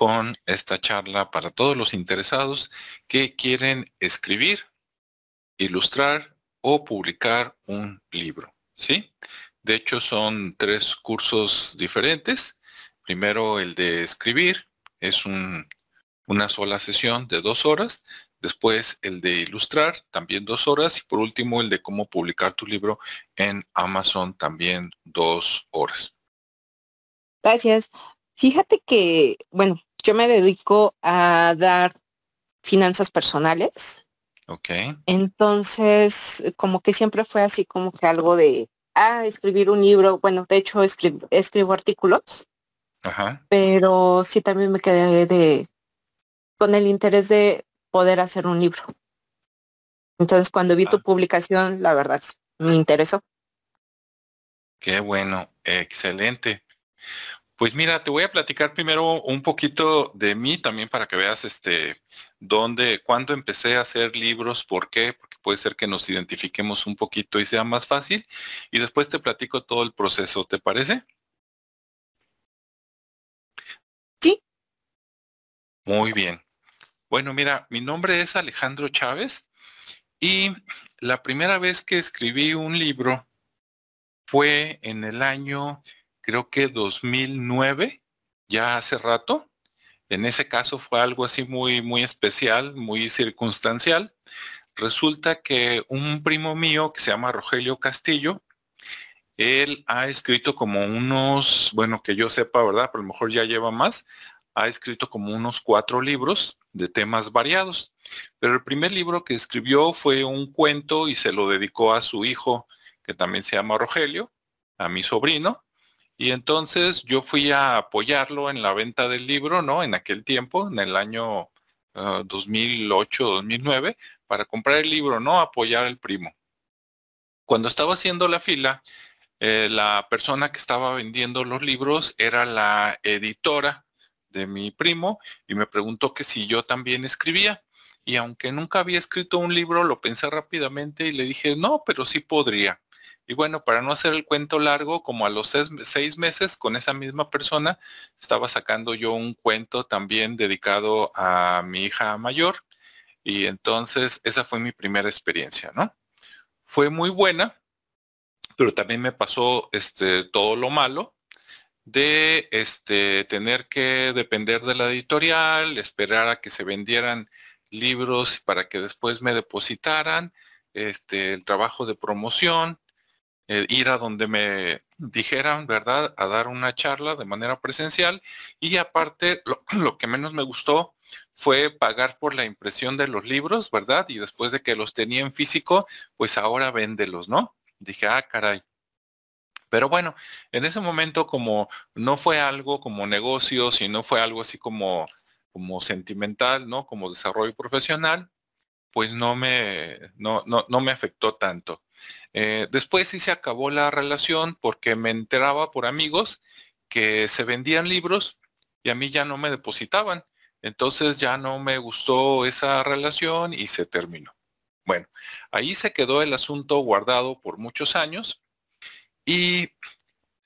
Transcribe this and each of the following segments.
con esta charla para todos los interesados que quieren escribir, ilustrar o publicar un libro. ¿sí? De hecho, son tres cursos diferentes. Primero, el de escribir, es una sola sesión de dos horas. Después, el de ilustrar, también dos horas. Y por último, el de cómo publicar tu libro en Amazon, también dos horas. Gracias. Fíjate que, bueno, yo me dedico a dar finanzas personales. Ok. Entonces, como que siempre fue así como que algo de, ah, escribir un libro. Bueno, de hecho, escribo, escribo artículos. Ajá. Pero sí también me quedé de, con el interés de poder hacer un libro. Entonces, cuando vi tu ah. publicación, la verdad, me interesó. Qué bueno, excelente. Pues mira, te voy a platicar primero un poquito de mí también para que veas este dónde, cuándo empecé a hacer libros, por qué, porque puede ser que nos identifiquemos un poquito y sea más fácil. Y después te platico todo el proceso, ¿te parece? Sí. Muy bien. Bueno, mira, mi nombre es Alejandro Chávez y la primera vez que escribí un libro fue en el año creo que 2009, ya hace rato. En ese caso fue algo así muy, muy especial, muy circunstancial. Resulta que un primo mío que se llama Rogelio Castillo, él ha escrito como unos, bueno, que yo sepa, ¿verdad? Pero a lo mejor ya lleva más, ha escrito como unos cuatro libros de temas variados. Pero el primer libro que escribió fue un cuento y se lo dedicó a su hijo, que también se llama Rogelio, a mi sobrino. Y entonces yo fui a apoyarlo en la venta del libro, ¿no? En aquel tiempo, en el año 2008, ah, 2009, para comprar el libro, ¿no? Apoyar al primo. Cuando estaba haciendo la fila, eh, la persona que estaba vendiendo los libros era la editora de mi primo y me preguntó que si yo también escribía. Y aunque nunca había escrito un libro, lo pensé rápidamente y le dije, no, pero sí podría. Y bueno, para no hacer el cuento largo, como a los seis, meses con esa misma persona, estaba sacando yo un cuento también dedicado a mi hija mayor. Y entonces esa fue mi primera experiencia, ¿no? Fue muy buena, pero también me pasó este, todo lo malo de este, tener que depender de la editorial, esperar a que se vendieran libros para que después me depositaran, este, el trabajo de promoción, eh, ir a donde me dijeran, ¿verdad?, a dar una charla de manera presencial y aparte lo, que menos me gustó fue pagar por la impresión de los libros, ¿verdad? Y después de que los tenía en físico, pues ahora véndelos, ¿no? Dije, ah, caray. Pero bueno, en ese momento como no fue algo como negocio, sino fue algo así como, como sentimental, ¿no? Como desarrollo profesional, pues no me, no, no, no me afectó tanto. Eh, después sí se acabó la relación porque me enteraba por amigos que se vendían libros y a mí ya no me depositaban. Entonces ya no me gustó esa relación y se terminó. Bueno, ahí se quedó el asunto guardado por muchos años y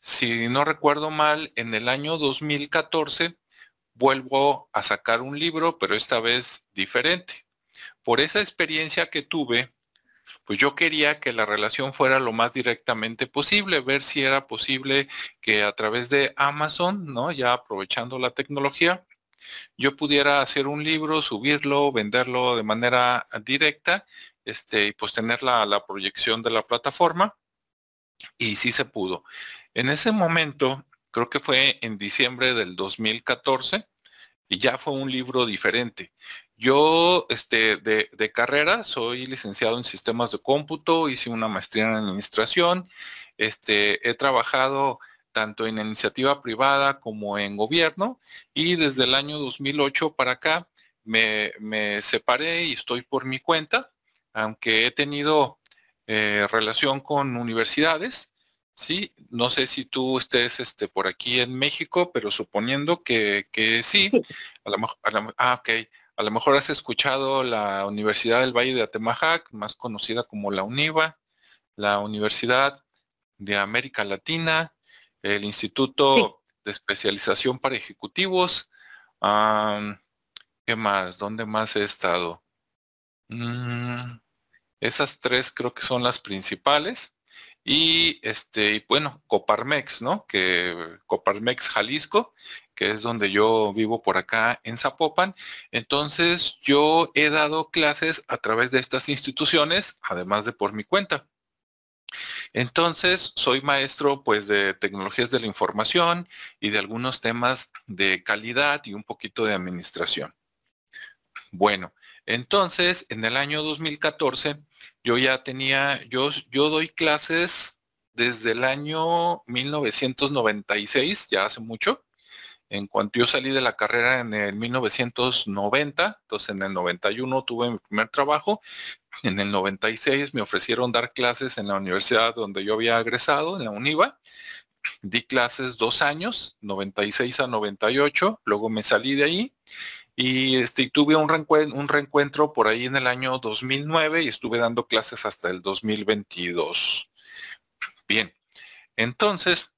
si no recuerdo mal, en el año 2014 vuelvo a sacar un libro, pero esta vez diferente. Por esa experiencia que tuve, pues yo quería que la relación fuera lo más directamente posible, ver si era posible que a través de Amazon, ¿no? Ya aprovechando la tecnología, yo pudiera hacer un libro, subirlo, venderlo de manera directa, este, y pues tener la, la proyección de la plataforma. Y sí se pudo. En ese momento, creo que fue en diciembre del 2014, y ya fue un libro diferente. Yo, este, de, carrera, soy licenciado en sistemas de cómputo, hice una maestría en administración, este, he trabajado tanto en iniciativa privada como en gobierno y desde el año 2008 para acá me, separé y estoy por mi cuenta, aunque he tenido eh, relación con universidades, sí, no sé si tú estés este, por aquí en México, pero suponiendo que, sí, a lo mejor, ah, ok, a lo mejor has escuchado la Universidad del Valle de Atemajac, más conocida como la UNIVA, la Universidad de América Latina, el Instituto de Especialización para Ejecutivos, ¿Qué más? ¿Dónde más he estado? Mm, esas tres creo que son las principales. Y este, y bueno, Coparmex, ¿no? Que Coparmex Jalisco, que es donde yo vivo por acá en Zapopan. Entonces yo he dado clases a través de estas instituciones, además de por mi cuenta. Entonces, soy maestro pues de tecnologías de la información y de algunos temas de calidad y un poquito de administración. Bueno, entonces, en el año 2014, yo ya tenía, yo, yo doy clases desde el año 1996, ya hace mucho. En cuanto yo salí de la carrera en el 1990, entonces en el 91 tuve mi primer trabajo en el 96 me ofrecieron dar clases en la universidad donde yo había egresado, en la UNIVA. Di clases dos años, 96 a 98, luego me salí de ahí y este, tuve un, reencuentro por ahí en el año 2009 y estuve dando clases hasta el 2022. Bien, entonces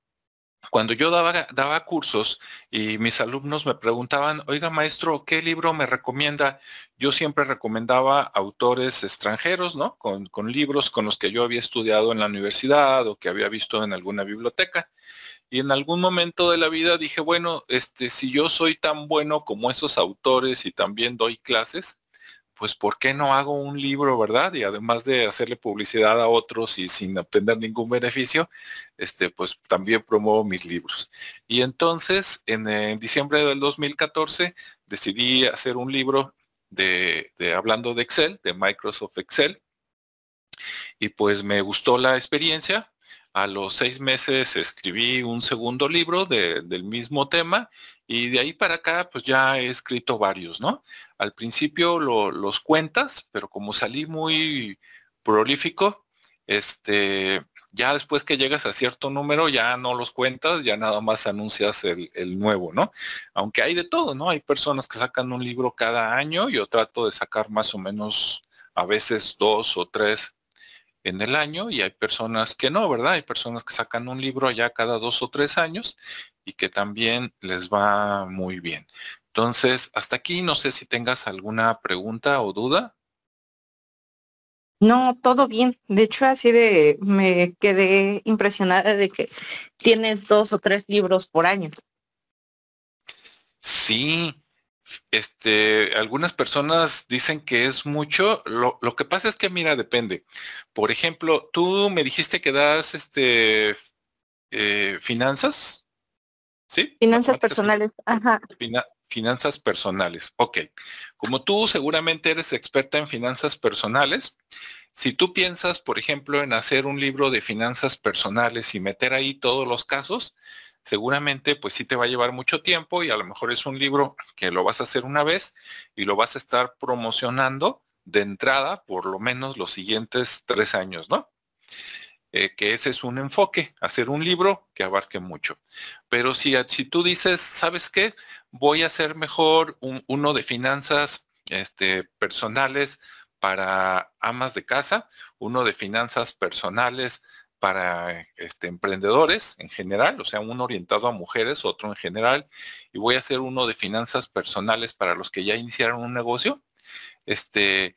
cuando yo daba, daba cursos y mis alumnos me preguntaban, oiga maestro, ¿qué libro me recomienda? Yo siempre recomendaba autores extranjeros, ¿no? Con, con libros con los que yo había estudiado en la universidad o que había visto en alguna biblioteca. Y en algún momento de la vida dije, bueno, este, si yo soy tan bueno como esos autores y también doy clases, pues ¿por qué no hago un libro, verdad? Y además de hacerle publicidad a otros y sin obtener ningún beneficio, este, pues también promuevo mis libros. Y entonces, en, diciembre del 2014, decidí hacer un libro de, de, hablando de Excel, de Microsoft Excel. Y pues me gustó la experiencia, a los seis meses escribí un segundo libro del mismo tema y de ahí para acá pues ya he escrito varios, ¿no? Al principio los cuentas, pero como salí muy prolífico, este, ya después que llegas a cierto número ya no los cuentas, ya nada más anuncias el, el, nuevo, ¿no? Aunque hay de todo, ¿no? Hay personas que sacan un libro cada año, yo trato de sacar más o menos a veces dos o tres en el año y hay personas que no, ¿verdad? Hay personas que sacan un libro allá cada dos o tres años y que también les va muy bien. Entonces, hasta aquí no sé si tengas alguna pregunta o duda. No, todo bien. De hecho, así de me quedé impresionada de que tienes dos o tres libros por año. Sí, este, algunas personas dicen que es mucho. Lo, que pasa es que, mira, depende. Por ejemplo, tú me dijiste que das este eh, finanzas. ¿Sí? Finanzas personales. Ajá. finanzas personales. Ok. Como tú seguramente eres experta en finanzas personales, si tú piensas, por ejemplo, en hacer un libro de finanzas personales y meter ahí todos los casos, seguramente pues sí te va a llevar mucho tiempo y a lo mejor es un libro que lo vas a hacer una vez y lo vas a estar promocionando de entrada por lo menos los siguientes tres años, ¿no? Eh, que ese es un enfoque, hacer un libro que abarque mucho. Pero si, si tú dices, ¿sabes qué? Voy a hacer mejor uno de finanzas este, personales para amas de casa, uno de finanzas personales para este, emprendedores en general, o sea, uno orientado a mujeres, otro en general, y voy a hacer uno de finanzas personales para los que ya iniciaron un negocio. Este,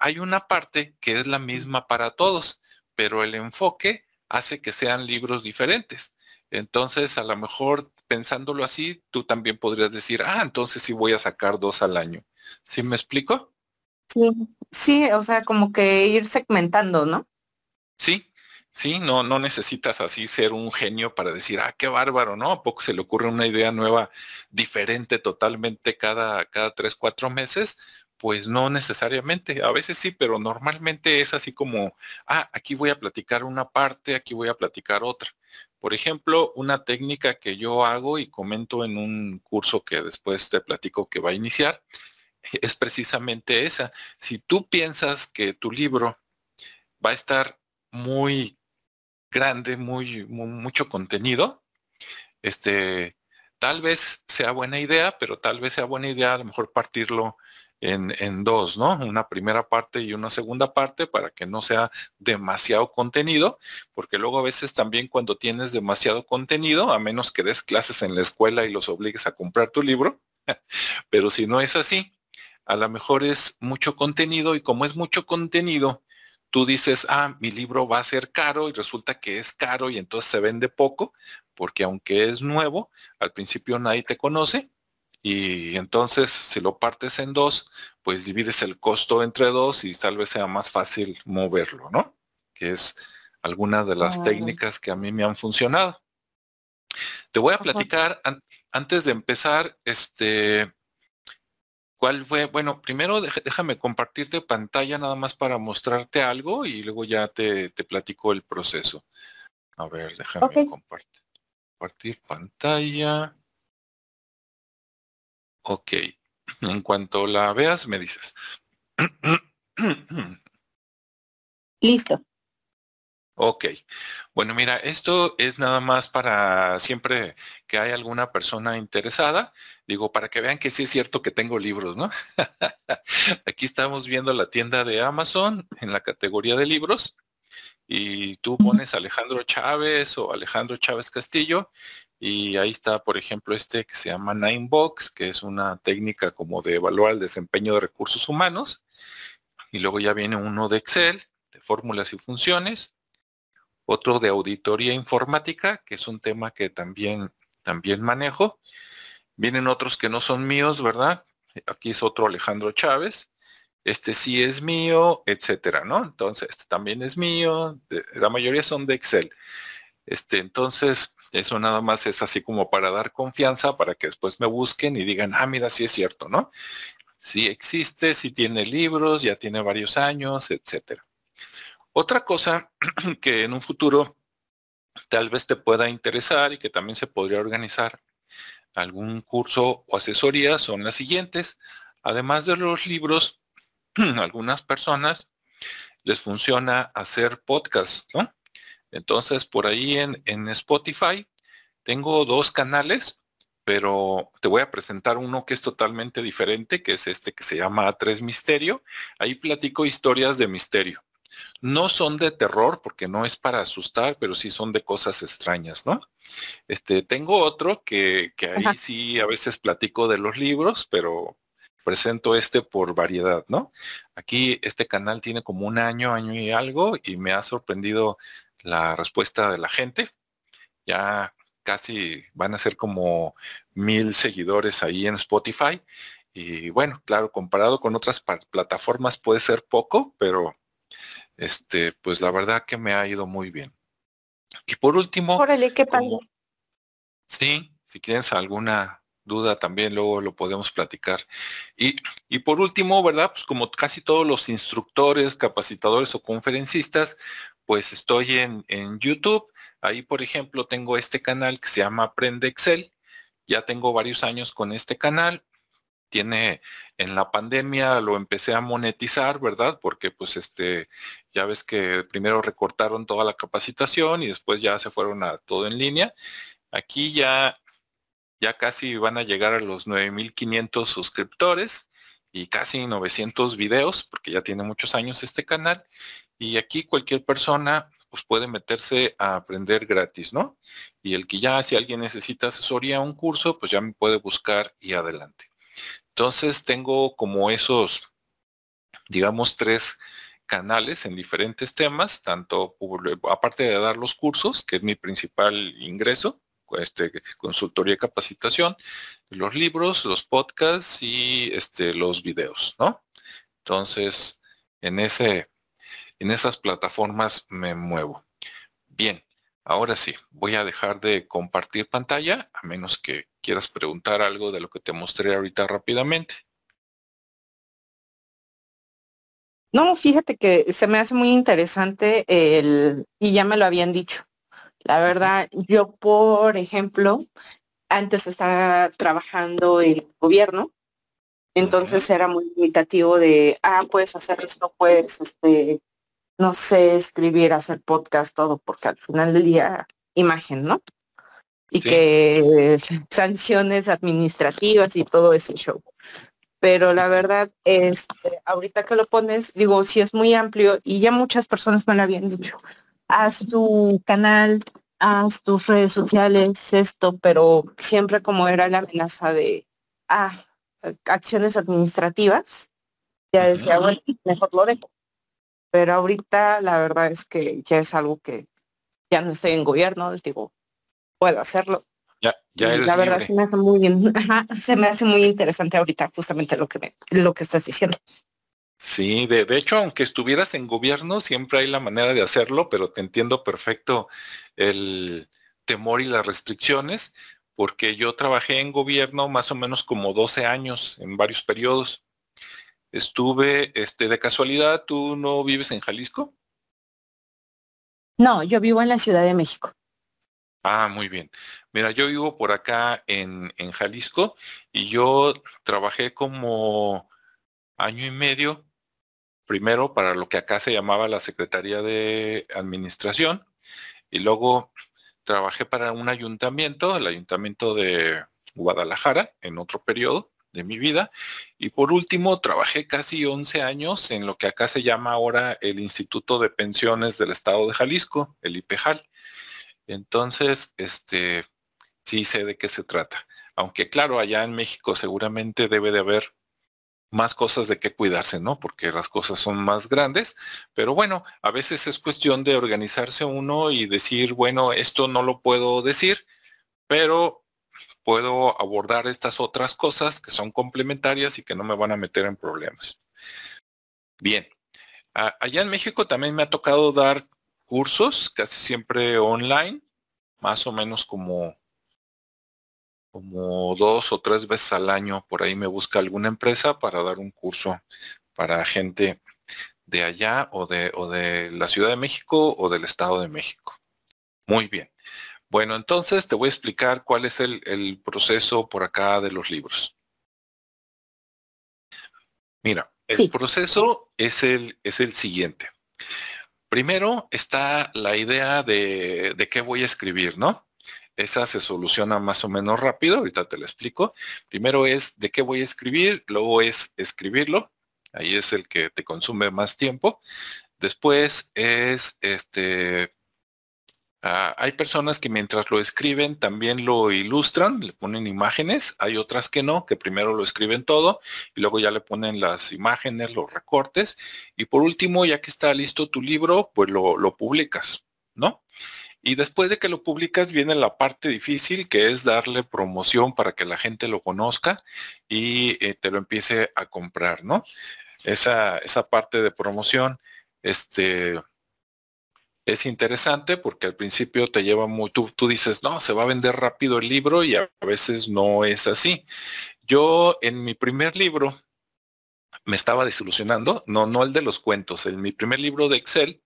hay una parte que es la misma para todos, pero el enfoque hace que sean libros diferentes. Entonces, a lo mejor pensándolo así, tú también podrías decir, ah, entonces sí voy a sacar dos al año. ¿Sí me explico? Sí, sí, o sea, como que ir segmentando, ¿no? Sí, Sí, no, no necesitas así ser un genio para decir, ah, qué bárbaro, ¿no? ¿A poco se le ocurre una idea nueva, diferente totalmente cada, cada tres, cuatro meses? Pues no necesariamente, a veces sí, pero normalmente es así como, ah, aquí voy a platicar una parte, aquí voy a platicar otra. Por ejemplo, una técnica que yo hago y comento en un curso que después te platico que va a iniciar, es precisamente esa. Si tú piensas que tu libro va a estar muy grande, muy, mucho contenido, este, tal vez sea buena idea, pero tal vez sea buena idea a lo mejor partirlo en, en, dos, ¿no? Una primera parte y una segunda parte para que no sea demasiado contenido, porque luego a veces también cuando tienes demasiado contenido, a menos que des clases en la escuela y los obligues a comprar tu libro, Pero si no es así, a lo mejor es mucho contenido y como es mucho contenido, tú dices, ah, mi libro va a ser caro y resulta que es caro y entonces se vende poco, porque aunque es nuevo, al principio nadie te conoce y entonces si lo partes en dos, pues divides el costo entre dos y tal vez sea más fácil moverlo, ¿no? Que es alguna de las técnicas que a mí me han funcionado. Te voy a platicar antes de empezar, este, ¿cuál fue? Bueno, primero déjame compartirte pantalla nada más para mostrarte algo y luego ya te, te platico el proceso. A ver, déjame compartir, compartir pantalla. Ok. En cuanto la veas, me dices. Listo. Ok. Bueno, mira, esto es nada más para siempre que hay alguna persona interesada. Digo, para que vean que sí es cierto que tengo libros, ¿no? Aquí estamos viendo la tienda de Amazon en la categoría de libros y tú pones Alejandro Chávez o Alejandro Chávez Castillo y ahí está, por ejemplo, este que se llama Ninebox, que es una técnica como de evaluar el desempeño de recursos humanos. Y luego ya viene uno de Excel, de fórmulas y funciones otro de auditoría informática, que es un tema que también, también manejo. Vienen otros que no son míos, ¿verdad? Aquí es otro Alejandro Chávez. Este sí es mío, etcétera, ¿no? Entonces, este también es mío. La mayoría son de Excel. Este, entonces, eso nada más es así como para dar confianza, para que después me busquen y digan, ah, mira, sí es cierto, ¿no? Sí existe, sí tiene libros, ya tiene varios años, etcétera. Otra cosa que en un futuro tal vez te pueda interesar y que también se podría organizar algún curso o asesoría son las siguientes. Además de los libros, algunas personas les funciona hacer podcast, ¿no? Entonces, por ahí en, en Spotify tengo dos canales, pero te voy a presentar uno que es totalmente diferente, que es este que se llama Tres Misterio. Ahí platico historias de misterio. No son de terror porque no es para asustar, pero sí son de cosas extrañas, ¿no? Este, tengo otro que, que ahí sí a veces platico de los libros, pero presento este por variedad, ¿no? Aquí este canal tiene como un año, año y algo, y me ha sorprendido la respuesta de la gente. Ya casi van a ser como mil seguidores ahí en Spotify. Y bueno, claro, comparado con otras plataformas puede ser poco, pero este, pues la verdad que me ha ido muy bien. Y por último, Órale, qué sí, si tienes alguna duda también luego lo podemos platicar. Y, y, por último, ¿verdad? Pues como casi todos los instructores, capacitadores o conferencistas, pues estoy en, en YouTube. Ahí, por ejemplo, tengo este canal que se llama Aprende Excel. Ya tengo varios años con este canal tiene en la pandemia lo empecé a monetizar, ¿verdad? Porque pues este, ya ves que primero recortaron toda la capacitación y después ya se fueron a todo en línea. Aquí ya, ya casi van a llegar a los 9.500 suscriptores y casi 900 videos, porque ya tiene muchos años este canal. Y aquí cualquier persona pues puede meterse a aprender gratis, ¿no? Y el que ya, si alguien necesita asesoría o un curso, pues ya me puede buscar y adelante. Entonces tengo como esos, digamos, tres canales en diferentes temas, tanto aparte de dar los cursos, que es mi principal ingreso, este, consultoría y capacitación, los libros, los podcasts y este, los videos, ¿no? Entonces, en, ese, en esas plataformas me muevo. Bien, ahora sí, voy a dejar de compartir pantalla, a menos que quieras preguntar algo de lo que te mostré ahorita rápidamente. No, fíjate que se me hace muy interesante el, y ya me lo habían dicho. La verdad, yo, por ejemplo, antes estaba trabajando el gobierno, entonces era muy limitativo de, ah, puedes hacer esto, puedes, este, no sé, escribir, hacer podcast, todo, porque al final del día, imagen, ¿no? y que sanciones administrativas y todo ese show. Pero la verdad, este, ahorita que lo pones, digo, si es muy amplio y ya muchas personas me lo habían dicho. Haz tu canal, haz tus redes sociales, esto, pero siempre como era la amenaza de a acciones administrativas, ya decía, bueno, mejor lo dejo. Pero ahorita la verdad es que ya es algo que ya no estoy en gobierno, digo, puedo hacerlo. Ya, ya eres la verdad se me hace muy se me hace muy interesante ahorita justamente lo que me, lo que estás diciendo. Sí, de, de, hecho, aunque estuvieras en gobierno, siempre hay la manera de hacerlo, pero te entiendo perfecto el temor y las restricciones, porque yo trabajé en gobierno más o menos como 12 años en varios periodos. Estuve, este, de casualidad, ¿tú no vives en Jalisco? No, yo vivo en la Ciudad de México. Ah, muy bien. Mira, yo vivo por acá en, en Jalisco y yo trabajé como año y medio, primero para lo que acá se llamaba la Secretaría de Administración y luego trabajé para un ayuntamiento, el ayuntamiento de Guadalajara, en otro periodo de mi vida. Y por último, trabajé casi 11 años en lo que acá se llama ahora el Instituto de Pensiones del Estado de Jalisco, el IPEJAL. Entonces, este, sí sé de qué se trata. Aunque claro, allá en México seguramente debe de haber más cosas de qué cuidarse, ¿no? Porque las cosas son más grandes, pero bueno, a veces es cuestión de organizarse uno y decir, bueno, esto no lo puedo decir, pero puedo abordar estas otras cosas que son complementarias y que no me van a meter en problemas. Bien, allá en México también me ha tocado dar cursos, casi siempre online, más o menos como como dos o tres veces al año por ahí me busca alguna empresa para dar un curso para gente de allá o de, o de la Ciudad de México o del Estado de México. Muy bien. Bueno, entonces te voy a explicar cuál es el, el proceso por acá de los libros. Mira, el proceso es el, es el siguiente. Primero está la idea de, de qué voy a escribir, ¿no? esa se soluciona más o menos rápido, ahorita te lo explico. Primero es de qué voy a escribir, luego es escribirlo, ahí es el que te consume más tiempo. Después es este ah, hay personas que mientras lo escriben también lo ilustran, le ponen imágenes, hay otras que no, que primero lo escriben todo y luego ya le ponen las imágenes, los recortes y por último, ya que está listo tu libro, pues lo, publicas, ¿no? Y después de que lo publicas viene la parte difícil que es darle promoción para que la gente lo conozca y eh, te lo empiece a comprar, ¿no? Esa, esa parte de promoción, este, es interesante porque al principio te lleva muy, tú, tú dices, no, se va a vender rápido el libro y a veces no es así. Yo en mi primer libro me estaba desilusionando, no, no el de los cuentos, en mi primer libro de Excel,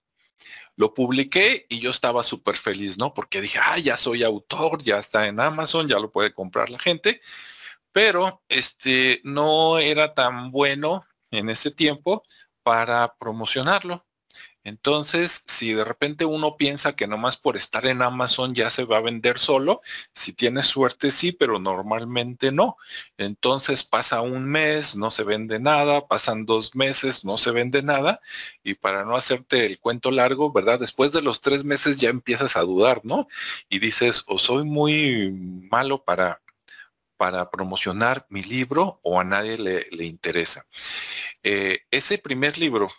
lo publiqué y yo estaba súper feliz, ¿no? Porque dije, ah, ya soy autor, ya está en Amazon, ya lo puede comprar la gente. Pero este no era tan bueno en ese tiempo para promocionarlo. Entonces, si de repente uno piensa que nomás por estar en Amazon ya se va a vender solo, si tienes suerte sí, pero normalmente no. Entonces pasa un mes, no se vende nada, pasan dos meses, no se vende nada, y para no hacerte el cuento largo, ¿verdad? Después de los tres meses ya empiezas a dudar, ¿no? Y dices, o soy muy malo para, para promocionar mi libro o a nadie le, le interesa. Eh, ese primer libro,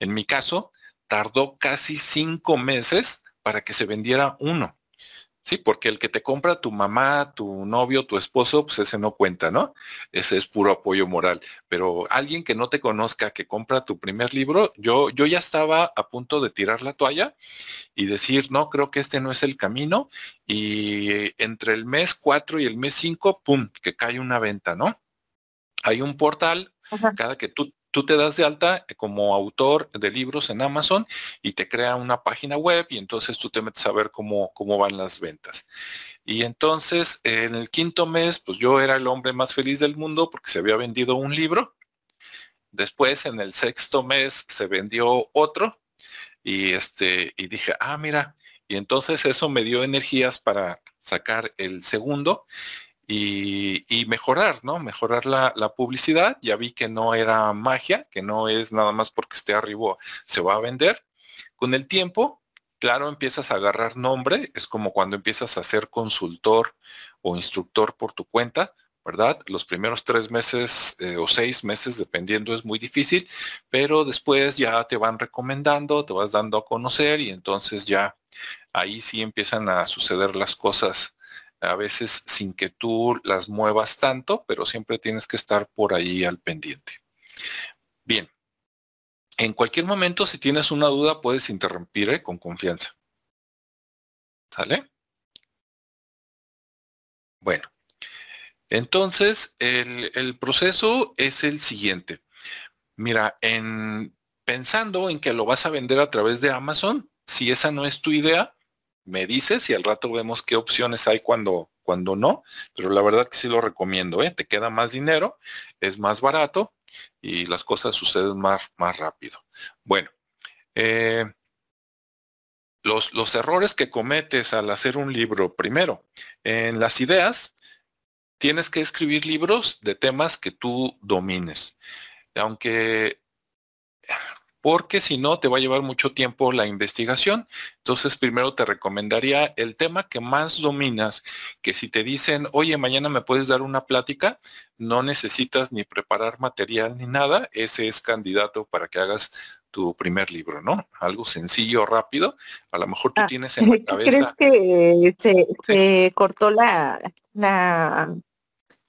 en mi caso, tardó casi cinco meses para que se vendiera uno. Sí, porque el que te compra tu mamá, tu novio, tu esposo, pues ese no cuenta, ¿no? Ese es puro apoyo moral. Pero alguien que no te conozca, que compra tu primer libro, yo, yo ya estaba a punto de tirar la toalla y decir, no, creo que este no es el camino. Y entre el mes 4 y el mes 5, ¡pum!, que cae una venta, ¿no? Hay un portal, cada que tú tú te das de alta como autor de libros en Amazon y te crea una página web y entonces tú te metes a ver cómo, cómo van las ventas. Y entonces en el quinto mes, pues yo era el hombre más feliz del mundo porque se había vendido un libro. Después en el sexto mes se vendió otro y este y dije, ah, mira, y entonces eso me dio energías para sacar el segundo y, mejorar, ¿no? Mejorar la, publicidad. Ya vi que no era magia, que no es nada más porque esté arriba se va a vender. Con el tiempo, claro, empiezas a agarrar nombre. Es como cuando empiezas a ser consultor o instructor por tu cuenta. ¿verdad? Los primeros tres meses eh, o seis meses, dependiendo, es muy difícil, pero después ya te van recomendando, te vas dando a conocer y entonces ya ahí sí empiezan a suceder las cosas a veces sin que tú las muevas tanto, pero siempre tienes que estar por ahí al pendiente. Bien, en cualquier momento si tienes una duda puedes interrumpir ¿eh? con confianza. ¿Sale? Bueno, entonces, el, proceso es el siguiente. Mira, en, pensando en que lo vas a vender a través de Amazon, si esa no es tu idea, me dices y al rato vemos qué opciones hay cuando, cuando no, pero la verdad que sí lo recomiendo, ¿eh? te queda más dinero, es más barato y las cosas suceden más, más rápido. Bueno, eh, los, los errores que cometes al hacer un libro, primero, en las ideas, tienes que escribir libros de temas que tú domines. Aunque, porque si no, te va a llevar mucho tiempo la investigación. Entonces, primero te recomendaría el tema que más dominas, que si te dicen, oye, mañana me puedes dar una plática, no necesitas ni preparar material ni nada. Ese es candidato para que hagas tu primer libro, ¿no? Algo sencillo, rápido. A lo mejor tú ah, tienes en la cabeza. ¿Crees que se, cortó la, la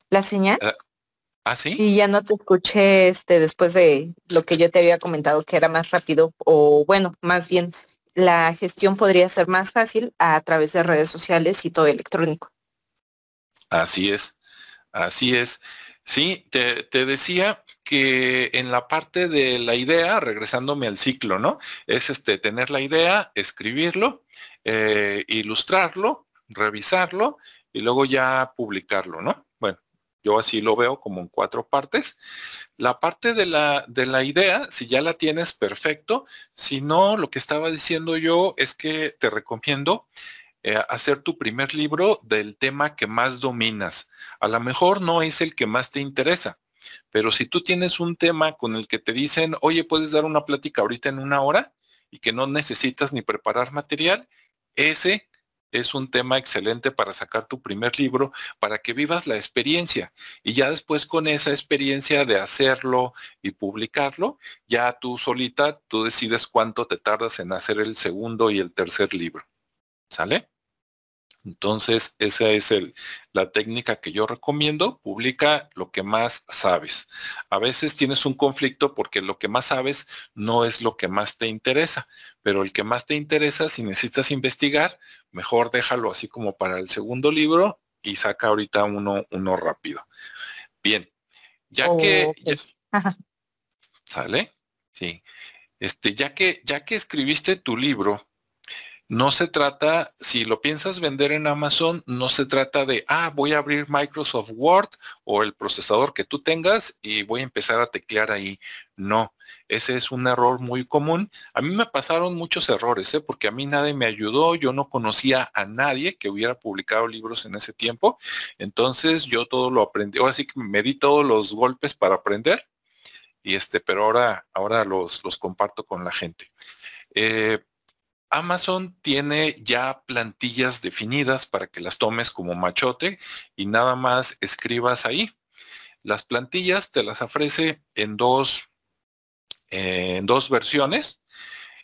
la señal. Ah, ¿Ah, sí? Y ya no te escuché este después de lo que yo te había comentado que era más rápido o bueno, más bien la gestión podría ser más fácil a través de redes sociales y todo electrónico. Así es, así es. Sí, te, te decía que en la parte de la idea, regresándome al ciclo, ¿no? Es este tener la idea, escribirlo, eh, ilustrarlo, revisarlo y luego ya publicarlo, ¿no? Yo así lo veo como en cuatro partes. La parte de la, de la idea, si ya la tienes, perfecto. Si no, lo que estaba diciendo yo es que te recomiendo eh, hacer tu primer libro del tema que más dominas. A lo mejor no es el que más te interesa, pero si tú tienes un tema con el que te dicen, oye, puedes dar una plática ahorita en una hora y que no necesitas ni preparar material, ese es un tema excelente para sacar tu primer libro, para que vivas la experiencia. Y ya después con esa experiencia de hacerlo y publicarlo, ya tú solita, tú decides cuánto te tardas en hacer el segundo y el tercer libro. ¿Sale? Entonces, esa es el, la técnica que yo recomiendo. Publica lo que más sabes. A veces tienes un conflicto porque lo que más sabes no es lo que más te interesa, pero el que más te interesa, si necesitas investigar, mejor déjalo así como para el segundo libro y saca ahorita uno, uno rápido. Bien, ya que... ¿Sale? Sí. Este, ya que, ya que escribiste tu libro, no se trata, si lo piensas vender en Amazon, no se trata de, ah, voy a abrir Microsoft Word o el procesador que tú tengas y voy a empezar a teclear ahí. No, ese es un error muy común. A mí me pasaron muchos errores, ¿eh? porque a mí nadie me ayudó, yo no conocía a nadie que hubiera publicado libros en ese tiempo. Entonces yo todo lo aprendí, ahora sí que me di todos los golpes para aprender. Y este, pero ahora, ahora los, los comparto con la gente. Eh, Amazon tiene ya plantillas definidas para que las tomes como machote y nada más escribas ahí. Las plantillas te las ofrece en dos, en dos versiones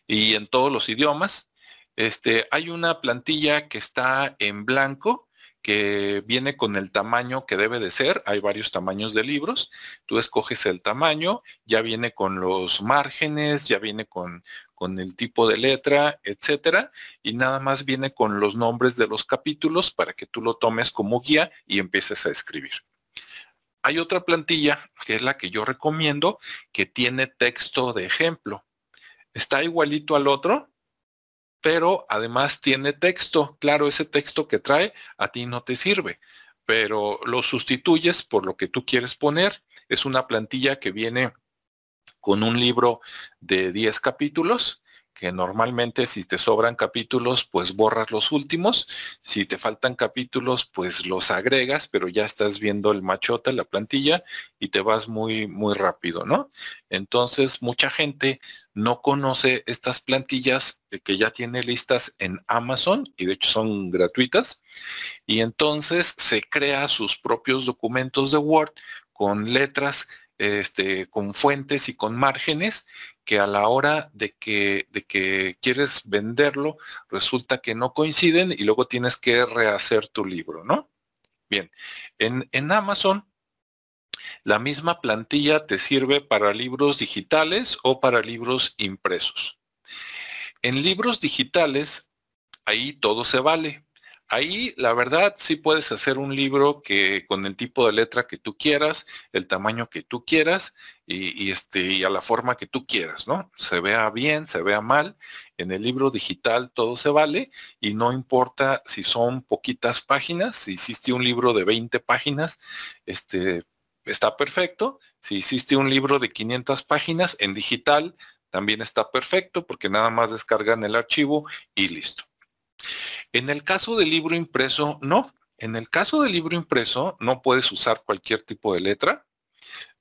y en todos los idiomas. Este, hay una plantilla que está en blanco que viene con el tamaño que debe de ser. Hay varios tamaños de libros. Tú escoges el tamaño, ya viene con los márgenes, ya viene con, con el tipo de letra, etcétera, y nada más viene con los nombres de los capítulos para que tú lo tomes como guía y empieces a escribir. Hay otra plantilla, que es la que yo recomiendo, que tiene texto de ejemplo. Está igualito al otro, pero además tiene texto. Claro, ese texto que trae a ti no te sirve, pero lo sustituyes por lo que tú quieres poner. Es una plantilla que viene con un libro de 10 capítulos que normalmente si te sobran capítulos, pues borras los últimos. Si te faltan capítulos, pues los agregas, pero ya estás viendo el machote, la plantilla, y te vas muy, muy rápido, ¿no? Entonces, mucha gente no conoce estas plantillas que ya tiene listas en Amazon, y de hecho son gratuitas, y entonces se crea sus propios documentos de Word con letras este, con fuentes y con márgenes que a la hora de que, de que quieres venderlo resulta que no coinciden y luego tienes que rehacer tu libro, ¿no? Bien, en, en Amazon la misma plantilla te sirve para libros digitales o para libros impresos. En libros digitales, ahí todo se vale. Ahí, la verdad, sí puedes hacer un libro que con el tipo de letra que tú quieras, el tamaño que tú quieras y, este, y a la forma que tú quieras, ¿no? Se vea bien, se vea mal. En el libro digital todo se vale y no importa si son poquitas páginas, si hiciste un libro de 20 páginas, este, está perfecto. Si hiciste un libro de 500 páginas en digital, también está perfecto porque nada más descargan el archivo y listo. En el caso del libro impreso, no. En el caso del libro impreso, no puedes usar cualquier tipo de letra,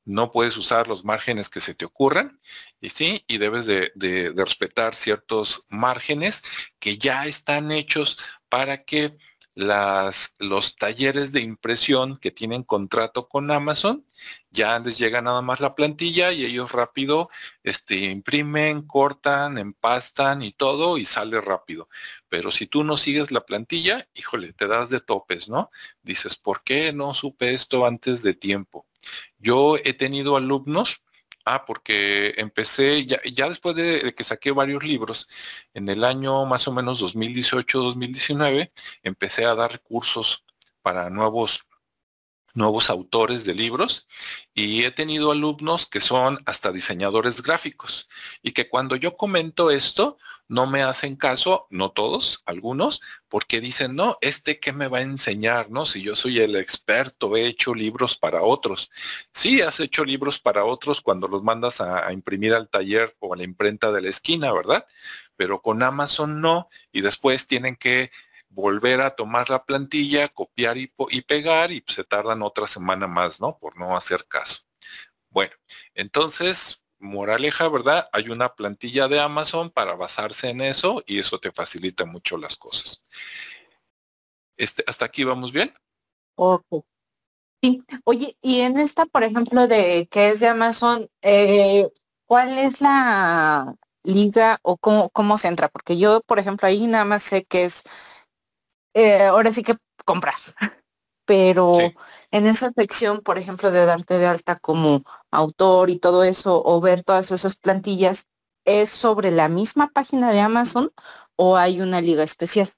no puedes usar los márgenes que se te ocurran, y sí, y debes de, de respetar ciertos márgenes que ya están hechos para que las, los talleres de impresión que tienen contrato con Amazon, ya les llega nada más la plantilla y ellos rápido este, imprimen, cortan, empastan y todo y sale rápido. Pero si tú no sigues la plantilla, híjole, te das de topes, ¿no? Dices, ¿por qué no supe esto antes de tiempo? Yo he tenido alumnos Ah, porque empecé ya, ya después de, que saqué varios libros, en el año más o menos 2018-2019, empecé a dar cursos para nuevos nuevos autores de libros y he tenido alumnos que son hasta diseñadores gráficos y que cuando yo comento esto no me hacen caso, no todos, algunos, porque dicen, no, este que me va a enseñar, ¿no? Si yo soy el experto, he hecho libros para otros. Sí, has hecho libros para otros cuando los mandas a, a imprimir al taller o a la imprenta de la esquina, ¿verdad? Pero con Amazon no, y después tienen que volver a tomar la plantilla, copiar y, pegar y se tardan otra semana más, ¿no? Por no hacer caso. Bueno, entonces, moraleja, ¿verdad? Hay una plantilla de Amazon para basarse en eso y eso te facilita mucho las cosas. Este, ¿Hasta aquí vamos bien? Ok. Sí. Oye, y en esta, por ejemplo, de que es de Amazon, eh, ¿cuál es la liga o cómo, cómo se entra? Porque yo, por ejemplo, ahí nada más sé que es eh, ahora sí que comprar. Pero en esa sección, por ejemplo, de darte de alta como autor y todo eso, o ver todas esas plantillas, ¿es sobre la misma página de Amazon o hay una liga especial?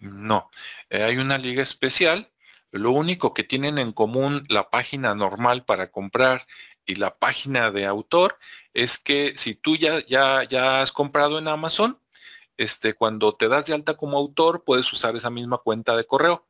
No, eh, hay una liga especial. Lo único que tienen en común la página normal para comprar y la página de autor es que si tú ya, ya, ya has comprado en Amazon, este, cuando te das de alta como autor, puedes usar esa misma cuenta de correo.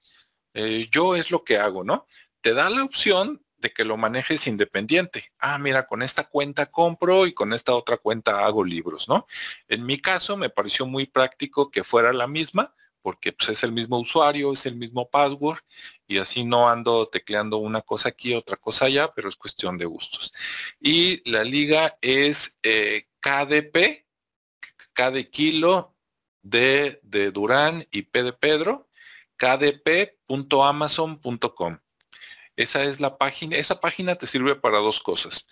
Eh, yo es lo que hago, ¿no? Te da la opción de que lo manejes independiente. Ah, mira, con esta cuenta compro y con esta otra cuenta hago libros, ¿no? En mi caso me pareció muy práctico que fuera la misma, porque pues, es el mismo usuario, es el mismo password y así no ando tecleando una cosa aquí, otra cosa allá, pero es cuestión de gustos. Y la liga es eh, KDP, K de kilo, D de Durán y P de Pedro, kdp.amazon.com. Esa es la página, esa página te sirve para dos cosas.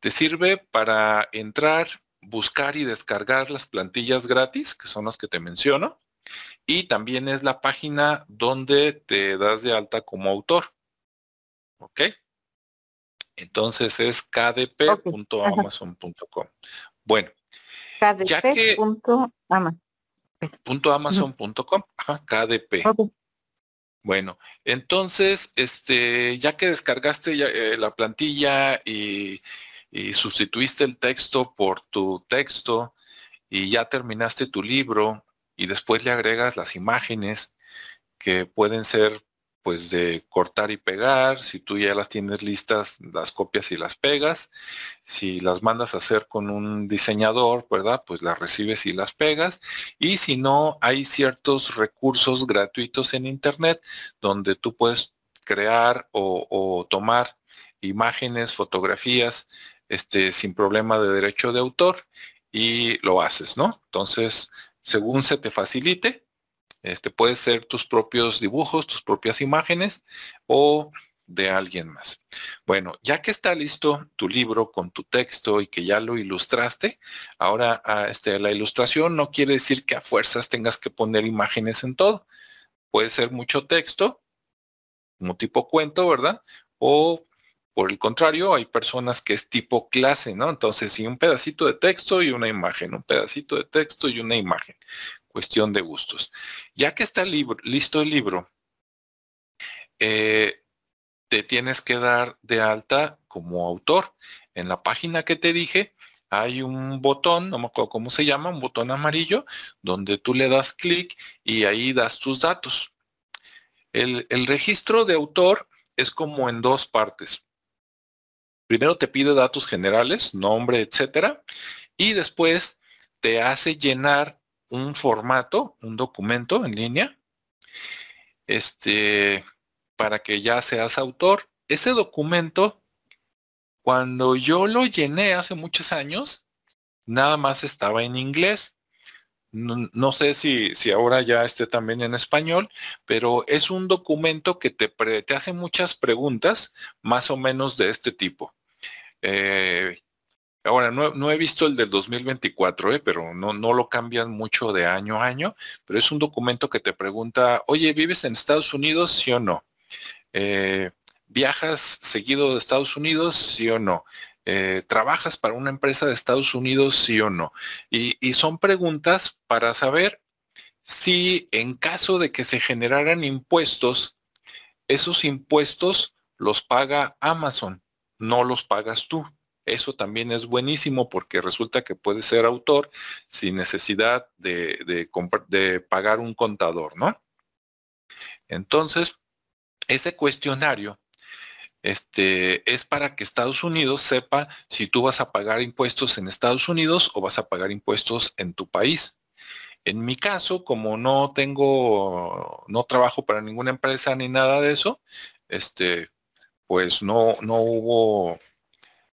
Te sirve para entrar, buscar y descargar las plantillas gratis, que son las que te menciono, y también es la página donde te das de alta como autor. ¿Ok? Entonces es kdp.amazon.com. Bueno, ya que .amazon.com, KDP. Bueno, entonces, este, ya que descargaste eh, la plantilla y, sustituiste el texto por tu texto y ya terminaste tu libro y después le agregas las imágenes que pueden ser pues de cortar y pegar, si tú ya las tienes listas, las copias y las pegas, si las mandas a hacer con un diseñador, ¿verdad? Pues las recibes y las pegas, y si no, hay ciertos recursos gratuitos en Internet donde tú puedes crear o, tomar imágenes, fotografías, este, sin problema de derecho de autor y lo haces, ¿no? Entonces, según se te facilite, este puede ser tus propios dibujos, tus propias imágenes o de alguien más. Bueno, ya que está listo tu libro con tu texto y que ya lo ilustraste, ahora ah, este, la ilustración no quiere decir que a fuerzas tengas que poner imágenes en todo. Puede ser mucho texto, como tipo cuento, ¿verdad? O por el contrario, hay personas que es tipo clase, ¿no? Entonces, sí, un pedacito de texto y una imagen, un pedacito de texto y una imagen cuestión de gustos. Ya que está listo el libro, eh, te tienes que dar de alta como autor. En la página que te dije, hay un botón, no me acuerdo cómo se llama, un botón amarillo, donde tú le das clic y ahí das tus datos. El, el, registro de autor es como en dos partes. Primero te pide datos generales, nombre, etcétera, y después te hace llenar un formato, un documento en línea, este, para que ya seas autor. Ese documento, cuando yo lo llené hace muchos años, nada más estaba en inglés. No, sé si, si, ahora ya esté también en español, pero es un documento que te, te hace muchas preguntas más o menos de este tipo. Eh, Ahora, no, he visto el del 2024, ¿eh? pero no, no lo cambian mucho de año a año, pero es un documento que te pregunta, oye, ¿vives en Estados Unidos, sí o no? Eh, ¿Viajas seguido de Estados Unidos, sí o no? Eh, ¿Trabajas para una empresa de Estados Unidos, sí o no? Y, y son preguntas para saber si en caso de que se generaran impuestos, esos impuestos los paga Amazon, no los pagas tú. Eso también es buenísimo porque resulta que puedes ser autor sin necesidad de, de, pagar un contador, ¿no? Entonces, ese cuestionario este, es para que Estados Unidos sepa si tú vas a pagar impuestos en Estados Unidos o vas a pagar impuestos en tu país. En mi caso, como no tengo, no trabajo para ninguna empresa ni nada de eso, este, pues no, no hubo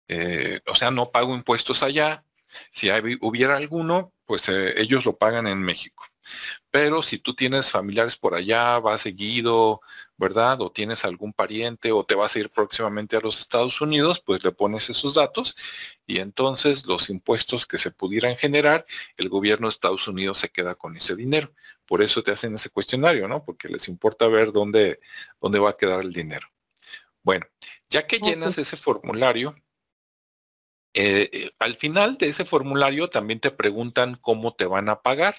eh, o sea, no pago impuestos allá. Si hubiera alguno, pues eh, ellos lo pagan en México. Pero si tú tienes familiares por allá, vas seguido, ¿verdad? O tienes algún pariente o te vas a ir próximamente a los Estados Unidos, pues le pones esos datos y entonces los impuestos que se pudieran generar, el gobierno de Estados Unidos se queda con ese dinero. Por eso te hacen ese cuestionario, ¿no? Porque les importa ver dónde, dónde va a quedar el dinero. Bueno, ya que llenas ese formulario, eh, eh, al final de ese formulario también te preguntan cómo te van a pagar.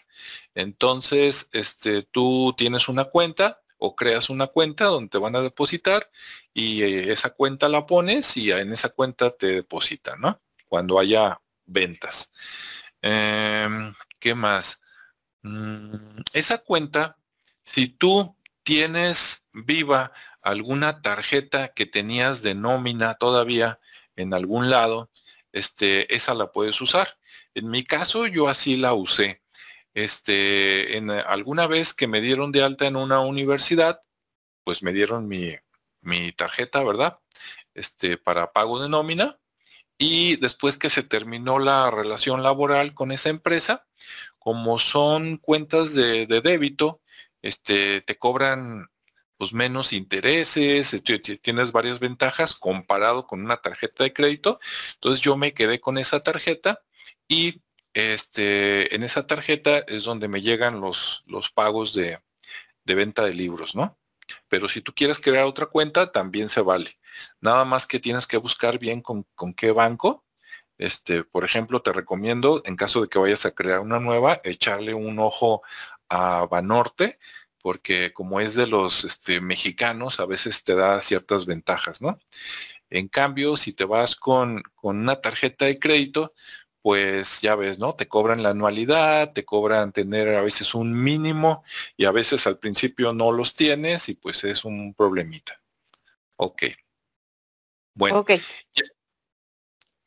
Entonces, este, tú tienes una cuenta o creas una cuenta donde te van a depositar y eh, esa cuenta la pones y en esa cuenta te depositan, ¿no? Cuando haya ventas. Em, ¿Qué más? Mm, esa cuenta, si tú tienes viva alguna tarjeta que tenías de nómina todavía en algún lado, este, esa la puedes usar. En mi caso, yo así la usé. Este, en alguna vez que me dieron de alta en una universidad, pues me dieron mi, mi tarjeta, ¿verdad? Este, para pago de nómina. Y después que se terminó la relación laboral con esa empresa, como son cuentas de, de débito, este, te cobran pues menos intereses, este, tienes varias ventajas comparado con una tarjeta de crédito. Entonces yo me quedé con esa tarjeta y este, en esa tarjeta es donde me llegan los, los pagos de, venta de libros, ¿no? Pero si tú quieres crear otra cuenta, también se vale. Nada más que tienes que buscar bien con, con qué banco. Este, por ejemplo, te recomiendo, en caso de que vayas a crear una nueva, echarle un ojo a Banorte, porque como es de los este, mexicanos, a veces te da ciertas ventajas, ¿no? En cambio, si te vas con, una tarjeta de crédito, pues ya ves, ¿no? Te cobran la anualidad, te cobran tener a veces un mínimo y a veces al principio no los tienes y pues es un problemita. Ok. Bueno, Ok.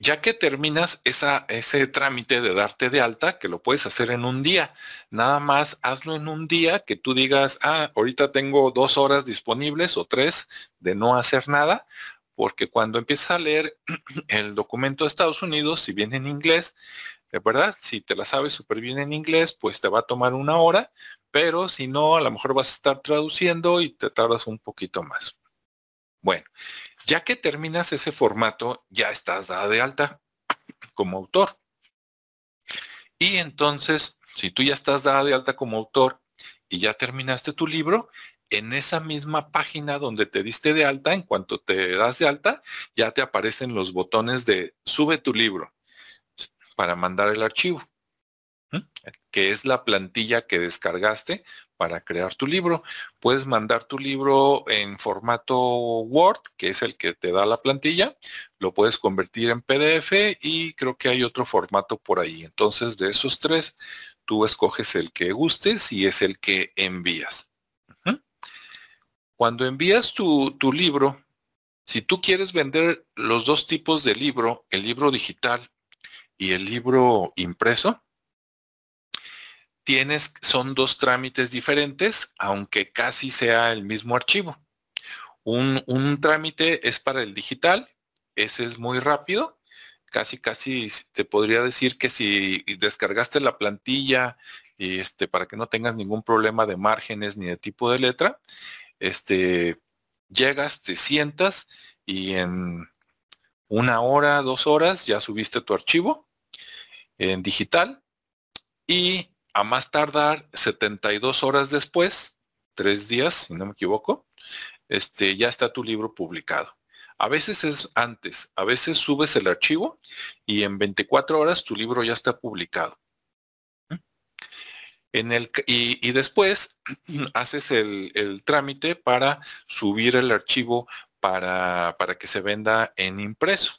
Ya que terminas ese trámite de darte de alta, que lo puedes hacer en un día, nada más hazlo en un día que tú digas, ah, ahorita tengo dos horas disponibles o tres de no hacer nada, porque cuando empiezas a leer el documento de Estados Unidos, si viene en inglés, de verdad, si te la sabes súper bien en inglés, pues te va a tomar una hora, pero si no, a lo mejor vas a estar traduciendo y te tardas un poquito más. Bueno, ya que terminas ese formato, ya estás dada de alta como autor. Y entonces, si tú ya estás dada de alta como autor y ya terminaste tu libro, en esa misma página donde te diste de alta, en cuanto te das de alta, ya te aparecen los botones de sube tu libro para mandar el archivo, que es la plantilla que descargaste para crear tu libro. Puedes mandar tu libro en formato Word, que es el que te da la plantilla, lo puedes convertir en PDF y creo que hay otro formato por ahí. Entonces, de esos tres, tú escoges el que gustes y es el que envías. Cuando envías tu, tu libro, si tú quieres vender los dos tipos de libro, el libro digital y el libro impreso, tienes, son dos trámites diferentes, aunque casi sea el mismo archivo. Un, un, trámite es para el digital, ese es muy rápido, casi casi te podría decir que si descargaste la plantilla y este para que no tengas ningún problema de márgenes ni de tipo de letra, este llegas, te sientas y en una hora, dos horas ya subiste tu archivo en digital y a más tardar 72 horas después, tres días, si no me equivoco, este, ya está tu libro publicado. A veces es antes, a veces subes el archivo y en 24 horas tu libro ya está publicado. En el, y, y después haces el, el, trámite para subir el archivo para, para que se venda en impreso.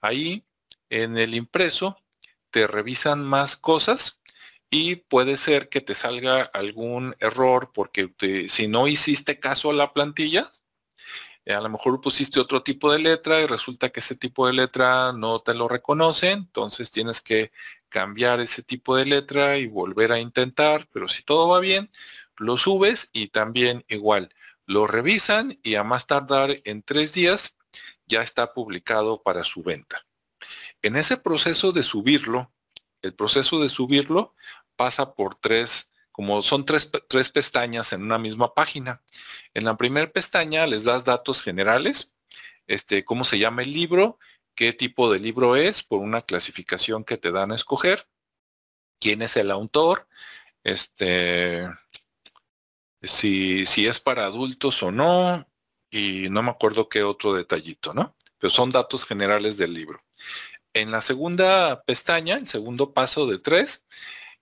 Ahí, en el impreso, te revisan más cosas y puede ser que te salga algún error porque si no hiciste caso a la plantilla, eh, a lo mejor pusiste otro tipo de letra y resulta que ese tipo de letra no te lo reconoce, entonces tienes que cambiar ese tipo de letra y volver a intentar, pero si todo va bien, lo subes y también igual, lo revisan y a más tardar en tres días ya está publicado para su venta. En ese proceso de subirlo, el proceso de subirlo pasa por tres, como son tres, tres pestañas en una misma página. En la primera pestaña les das datos generales, este, cómo se llama el libro, qué tipo de libro es, por una clasificación que te dan a escoger, quién es el autor, este, si, si es para adultos o no, y no me acuerdo qué otro detallito, ¿no? Pero son datos generales del libro. En la segunda pestaña, el segundo paso de tres,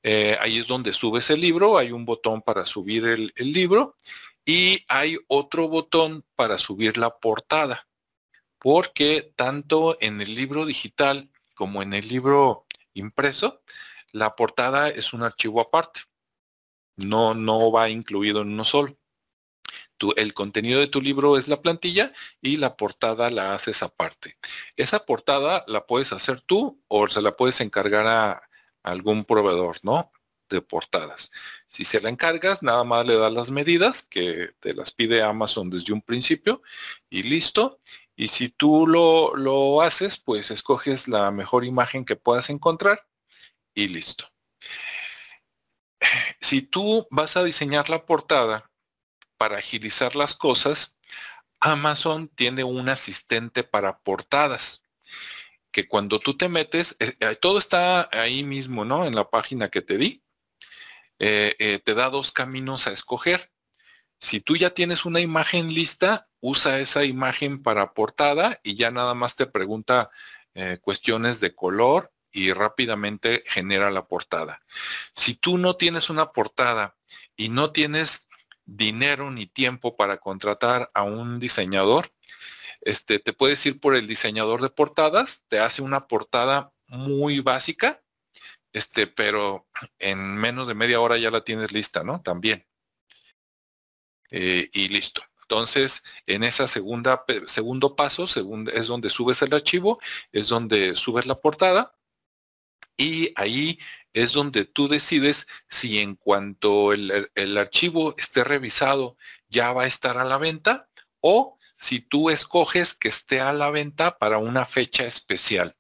eh, ahí es donde subes el libro, hay un botón para subir el, libro y hay otro botón para subir la portada porque tanto en el libro digital como en el libro impreso, la portada es un archivo aparte. No, no va incluido en uno solo. El contenido de tu libro es la plantilla y la portada la haces aparte. Esa portada la puedes hacer tú o se la puedes encargar a algún proveedor, ¿no? De portadas. Si se la encargas, nada más le das las medidas que te las pide Amazon desde un principio y listo. Y si tú lo, lo, haces, pues escoges la mejor imagen que puedas encontrar y listo. Si tú vas a diseñar la portada para agilizar las cosas, Amazon tiene un asistente para portadas que cuando tú te metes, eh, todo está ahí mismo, ¿no? En la página que te di. Eh, eh, te da dos caminos a escoger. Si tú ya tienes una imagen lista, usa esa imagen para portada y ya nada más te pregunta eh, cuestiones de color y rápidamente genera la portada. Si tú no tienes una portada y no tienes dinero ni tiempo para contratar a un diseñador, este, te puedes ir por el diseñador de portadas, te hace una portada muy básica, este, pero en menos de media hora ya la tienes lista, ¿no? También. Eh, y listo. Entonces, en esa segunda, segundo paso, es donde subes el archivo, es donde subes la portada y ahí es donde tú decides si en cuanto el, el, archivo esté revisado ya va a estar a la venta o si tú escoges que esté a la venta para una fecha especial.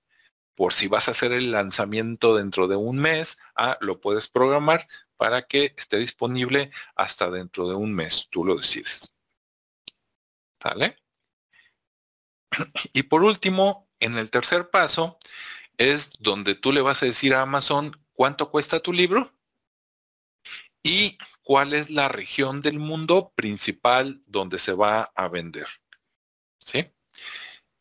Por si vas a hacer el lanzamiento dentro de un mes, ah, lo puedes programar para que esté disponible hasta dentro de un mes. Tú lo decides. ¿Sale? Y por último, en el tercer paso, es donde tú le vas a decir a Amazon cuánto cuesta tu libro y cuál es la región del mundo principal donde se va a vender. ¿Sí?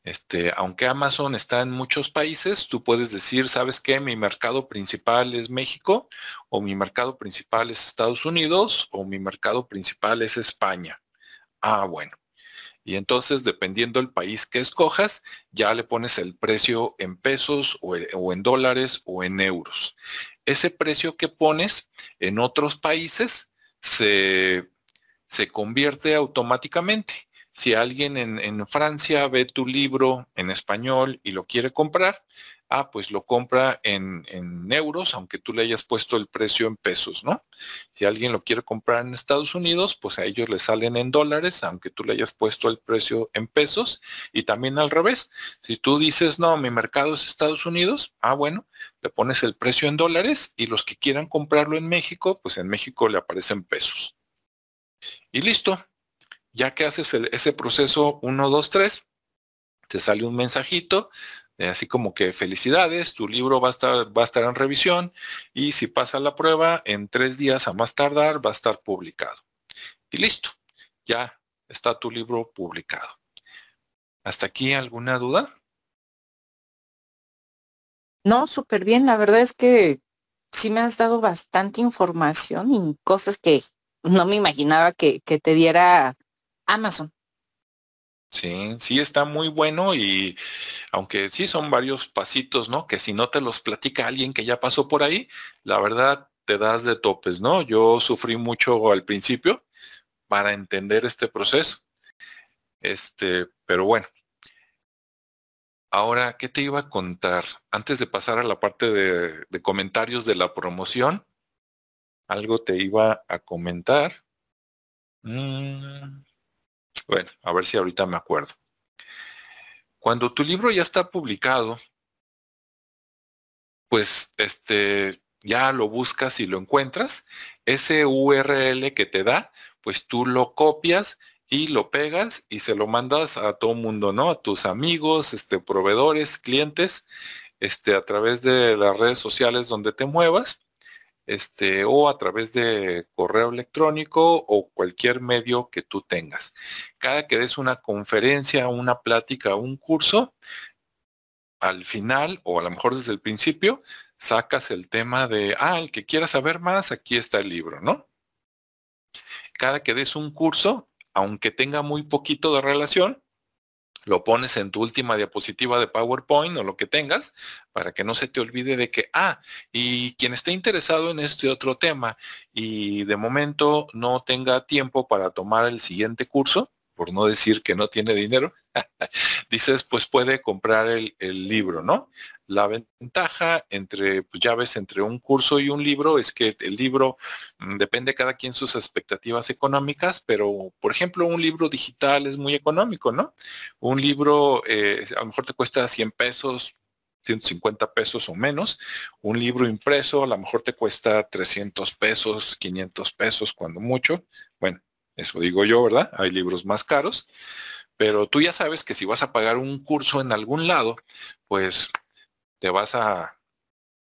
Este, aunque Amazon está en muchos países, tú puedes decir, ¿sabes qué? Mi mercado principal es México, o mi mercado principal es Estados Unidos, o mi mercado principal es España. Ah, bueno. Y entonces, dependiendo del país que escojas, ya le pones el precio en pesos o, o en dólares o en euros. Ese precio que pones en otros países se, se convierte automáticamente. Si alguien en, Francia ve tu libro en español y lo quiere comprar, ah, pues lo compra en, en, euros, aunque tú le hayas puesto el precio en pesos, ¿no? Si alguien lo quiere comprar en Estados Unidos, pues a ellos le salen en dólares, aunque tú le hayas puesto el precio en pesos. Y también al revés, si tú dices, no, mi mercado es Estados Unidos, ah, bueno, le pones el precio en dólares y los que quieran comprarlo en México, pues en México le aparecen pesos. Y listo, ya que haces ese proceso 1, 2, 3, te sale un mensajito, así como que felicidades, tu libro va a, estar, va a estar en revisión y si pasa la prueba, en tres días a más tardar va a estar publicado. Y listo, ya está tu libro publicado. ¿Hasta aquí alguna duda? No, súper bien. La verdad es que sí me has dado bastante información y cosas que no me imaginaba que te diera Amazon. Sí, sí está muy bueno y aunque sí son varios pasitos, ¿no? Que si no te los platica alguien que ya pasó por ahí, la verdad te das de topes, ¿no? Yo sufrí mucho al principio para entender este proceso. Este, pero bueno. Ahora, ¿qué te iba a contar? Antes de pasar a la parte de, comentarios de la promoción, algo te iba a comentar. Mm. Bueno, a ver si ahorita me acuerdo. Cuando tu libro ya está publicado, pues este ya lo buscas y lo encuentras, ese URL que te da, pues tú lo copias y lo pegas y se lo mandas a todo mundo, ¿no? A tus amigos, este, proveedores, clientes, este, a través de las redes sociales donde te muevas este, o a través de correo electrónico o cualquier medio que tú tengas. Cada que des una conferencia, una plática, un curso, al final o a lo mejor desde el principio, sacas el tema de, ah, el que quiera saber más, aquí está el libro, ¿no? Cada que des un curso, aunque tenga muy poquito de relación, lo pones en tu última diapositiva de PowerPoint o lo que tengas para que no se te olvide de que, ah, y quien esté interesado en este otro tema y de momento no tenga tiempo para tomar el siguiente curso, por no decir que no tiene dinero, dices, pues puede comprar el, el libro, ¿no? La ventaja entre, pues ya ves, entre un curso y un libro es que el libro mm, depende cada quien sus expectativas económicas, pero por ejemplo un libro digital es muy económico, ¿no? Un libro eh, a lo mejor te cuesta 100 pesos, 150 pesos o menos. Un libro impreso a lo mejor te cuesta 300 pesos, 500 pesos cuando mucho. Bueno, eso digo yo, ¿verdad? Hay libros más caros. Pero tú ya sabes que si vas a pagar un curso en algún lado, pues te vas a,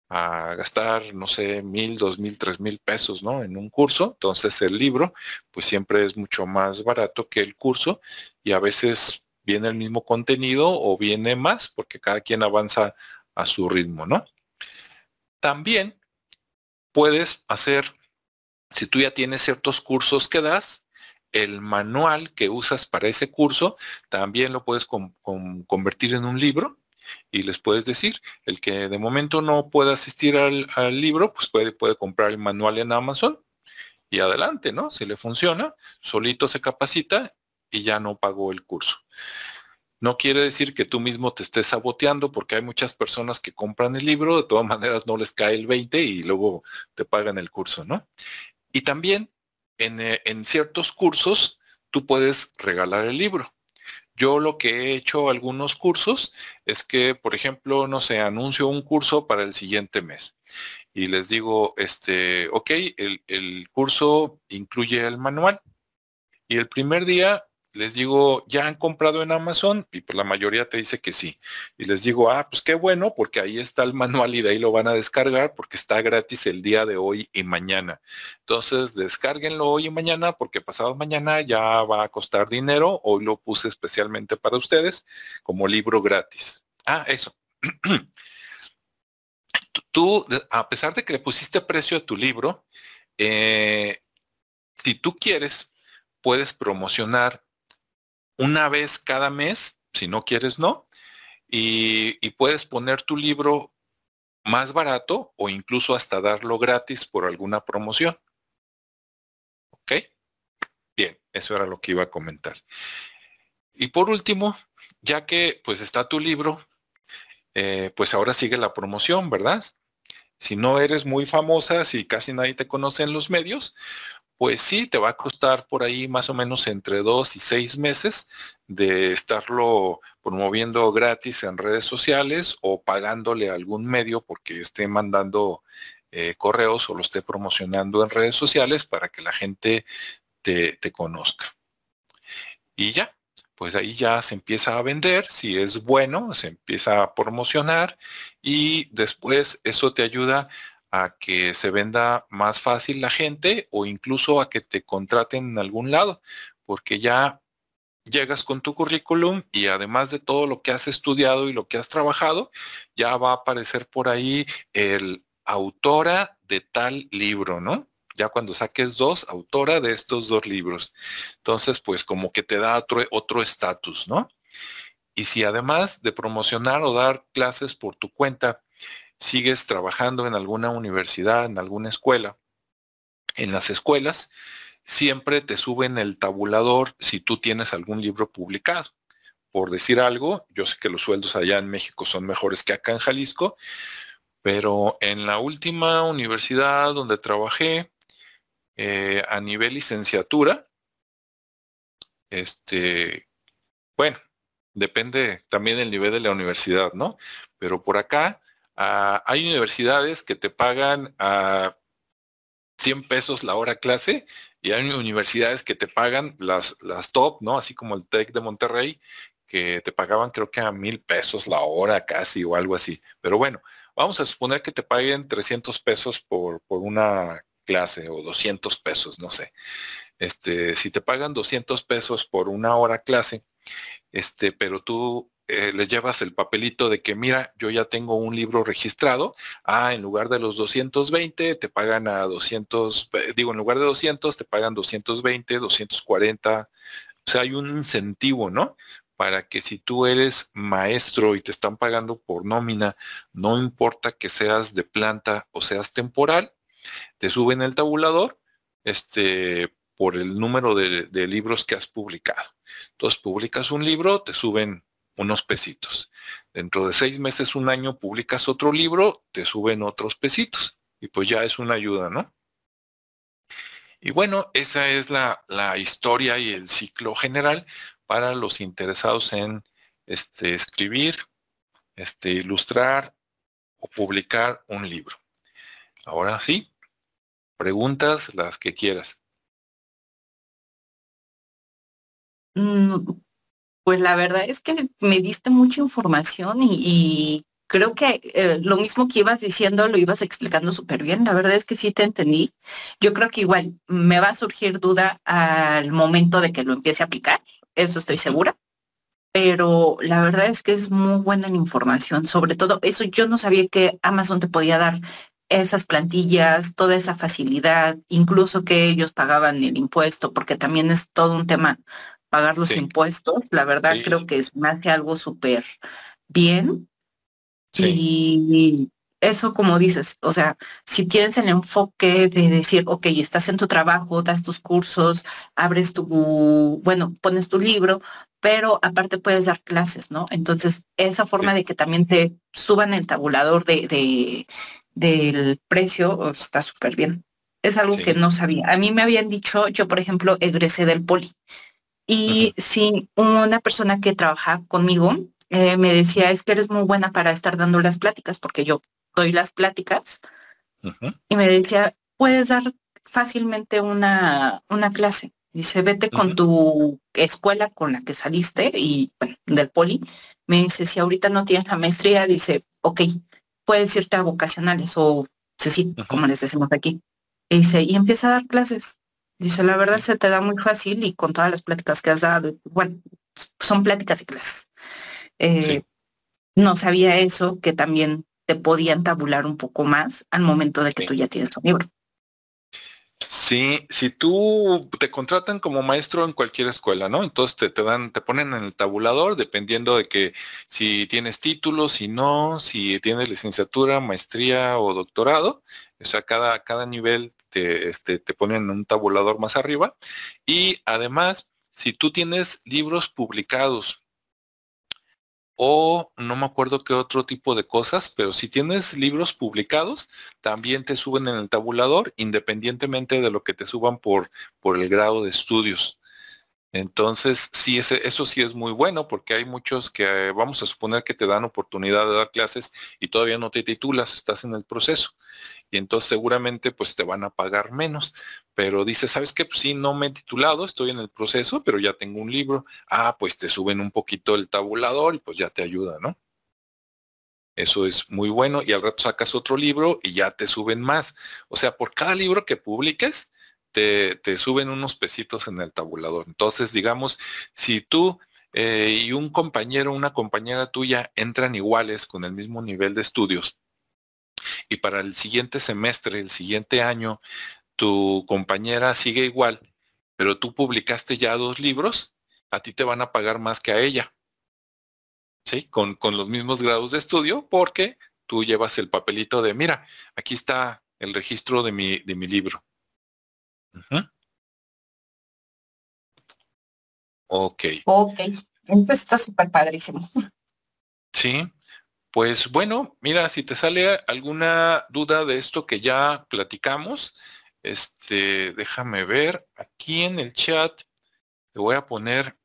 gastar, no sé, mil, dos mil, tres mil pesos, ¿no? En un curso. Entonces el libro, pues siempre es mucho más barato que el curso y a veces viene el mismo contenido o viene más porque cada quien avanza a su ritmo, ¿no? También puedes hacer, si tú ya tienes ciertos cursos que das, el manual que usas para ese curso también lo puedes convertir en un libro y les puedes decir, el que de momento no puede asistir al, al libro, pues puede, puede comprar el manual en Amazon y adelante, ¿no? Si le funciona, solito se capacita y ya no pagó el curso. No quiere decir que tú mismo te estés saboteando porque hay muchas personas que compran el libro, de todas maneras no les cae el 20 y luego te pagan el curso, ¿no? Y también en, eh, en ciertos cursos tú puedes regalar el libro. Yo lo que he hecho algunos cursos es que, por ejemplo, no sé, anuncio un curso para el siguiente mes y les digo, este, ok, el, el curso incluye el manual y el primer día les digo, ¿ya han comprado en Amazon? Y pues la mayoría te dice que sí. Y les digo, ah, pues qué bueno, porque ahí está el manual y de ahí lo van a descargar porque está gratis el día de hoy y mañana. Entonces, descárguenlo hoy y mañana porque pasado mañana ya va a costar dinero. Hoy lo puse especialmente para ustedes como libro gratis. Ah, eso. tú, a pesar de que le pusiste precio a tu libro, eh, si tú quieres, puedes promocionar una vez cada mes, si no quieres, no, y, puedes poner tu libro más barato o incluso hasta darlo gratis por alguna promoción. ¿Ok? Bien, eso era lo que iba a comentar. Y por último, ya que pues está tu libro, eh, pues ahora sigue la promoción, ¿verdad? Si no eres muy famosa, si casi nadie te conoce en los medios, pues sí, te va a costar por ahí más o menos entre dos y seis meses de estarlo promoviendo gratis en redes sociales o pagándole a algún medio porque esté mandando eh, correos o lo esté promocionando en redes sociales para que la gente te, te conozca. Y ya, pues ahí ya se empieza a vender, si es bueno, se empieza a promocionar y después eso te ayuda a que se venda más fácil la gente o incluso a que te contraten en algún lado, porque ya llegas con tu currículum y además de todo lo que has estudiado y lo que has trabajado, ya va a aparecer por ahí el autora de tal libro, ¿no? Ya cuando saques dos, autora de estos dos libros. Entonces, pues como que te da otro estatus, ¿no? Y si además de promocionar o dar clases por tu cuenta, sigues trabajando en alguna universidad, en alguna escuela, en las escuelas, siempre te suben el tabulador si tú tienes algún libro publicado. Por decir algo, yo sé que los sueldos allá en México son mejores que acá en Jalisco, pero en la última universidad donde trabajé eh, a nivel licenciatura, este, bueno, depende también del nivel de la universidad, ¿no? Pero por acá Ah, hay universidades que te pagan a 100 pesos la hora clase y hay universidades que te pagan las, las top, ¿no? Así como el TEC de Monterrey, que te pagaban creo que a mil pesos la hora casi o algo así. Pero bueno, vamos a suponer que te paguen 300 pesos por, por una clase o 200 pesos, no sé. Este, si te pagan 200 pesos por una hora clase, este, pero tú eh, les llevas el papelito de que, mira, yo ya tengo un libro registrado. Ah, en lugar de los 220, te pagan a 200, eh, digo, en lugar de 200, te pagan 220, 240. O sea, hay un incentivo, ¿no? Para que si tú eres maestro y te están pagando por nómina, no importa que seas de planta o seas temporal, te suben el tabulador, este, por el número de, de libros que has publicado. Entonces publicas un libro, te suben unos pesitos. Dentro de seis meses, un año, publicas otro libro, te suben otros pesitos. Y pues ya es una ayuda, ¿no? Y bueno, esa es la, la historia y el ciclo general para los interesados en este, escribir, este, ilustrar o publicar un libro. Ahora sí, preguntas las que quieras. Pues la verdad es que me diste mucha información y, creo que eh, lo mismo que ibas diciendo lo ibas explicando súper bien. La verdad es que sí te entendí. Yo creo que igual me va a surgir duda al momento de que lo empiece a aplicar. Eso estoy segura. Pero la verdad es que es muy buena la información. Sobre todo eso, yo no sabía que Amazon te podía dar esas plantillas, toda esa facilidad, incluso que ellos pagaban el impuesto, porque también es todo un tema pagar los impuestos. La verdad creo que es más que algo súper bien. Y eso como dices, o sea, si tienes el enfoque de decir, ok, estás en tu trabajo, das tus cursos, abres tu, bueno, pones tu libro, pero aparte puedes dar clases, ¿no? Entonces, esa forma de que también te suban el tabulador de, del precio está súper bien. Es algo que no sabía. A mí me habían dicho, yo por ejemplo, egresé del poli. Y si una persona que trabaja conmigo eh, me decía, es que eres muy buena para estar dando las pláticas, porque yo doy las pláticas. Y me decía, puedes dar fácilmente una, una clase. Dice, vete con tu escuela con la que saliste y bueno, del poli. Me dice, si ahorita no tienes la maestría, dice, ok, puedes irte a vocacionales o sí, como les decimos aquí. Y dice, y empieza a dar clases. Dice, la verdad se te da muy fácil y con todas las pláticas que has dado, bueno, son pláticas y clases. Eh, no sabía eso, que también te podían tabular un poco más al momento de que tú ya tienes tu libro. Sí, si tú te contratan como maestro en cualquier escuela, ¿no? Entonces te, te, dan, te ponen en el tabulador dependiendo de que si tienes título, si no, si tienes licenciatura, maestría o doctorado. O sea, cada, cada nivel te, este, te ponen un tabulador más arriba. Y además, si tú tienes libros publicados o no me acuerdo qué otro tipo de cosas, pero si tienes libros publicados, también te suben en el tabulador, independientemente de lo que te suban por, por el grado de estudios. Entonces, sí, ese, eso sí es muy bueno porque hay muchos que vamos a suponer que te dan oportunidad de dar clases y todavía no te titulas, estás en el proceso. Y entonces seguramente pues te van a pagar menos. Pero dices, ¿sabes qué? Pues sí, no me he titulado, estoy en el proceso, pero ya tengo un libro. Ah, pues te suben un poquito el tabulador y pues ya te ayuda, ¿no? Eso es muy bueno y al rato sacas otro libro y ya te suben más. O sea, por cada libro que publiques, te, suben unos pesitos en el tabulador. Entonces, digamos, si tú eh, y un compañero, una compañera tuya entran iguales con el mismo nivel de estudios y para el siguiente semestre, el siguiente año, tu compañera sigue igual, pero tú publicaste ya dos libros, a ti te van a pagar más que a ella. ¿Sí? Con, los mismos grados de estudio, porque tú llevas el papelito de, mira, aquí está el registro de mi libro. Ok. Ok. Entonces está súper padrísimo. Sí. Pues bueno, mira, si te sale alguna duda de esto que ya platicamos, este, déjame ver aquí en el chat. Te voy a poner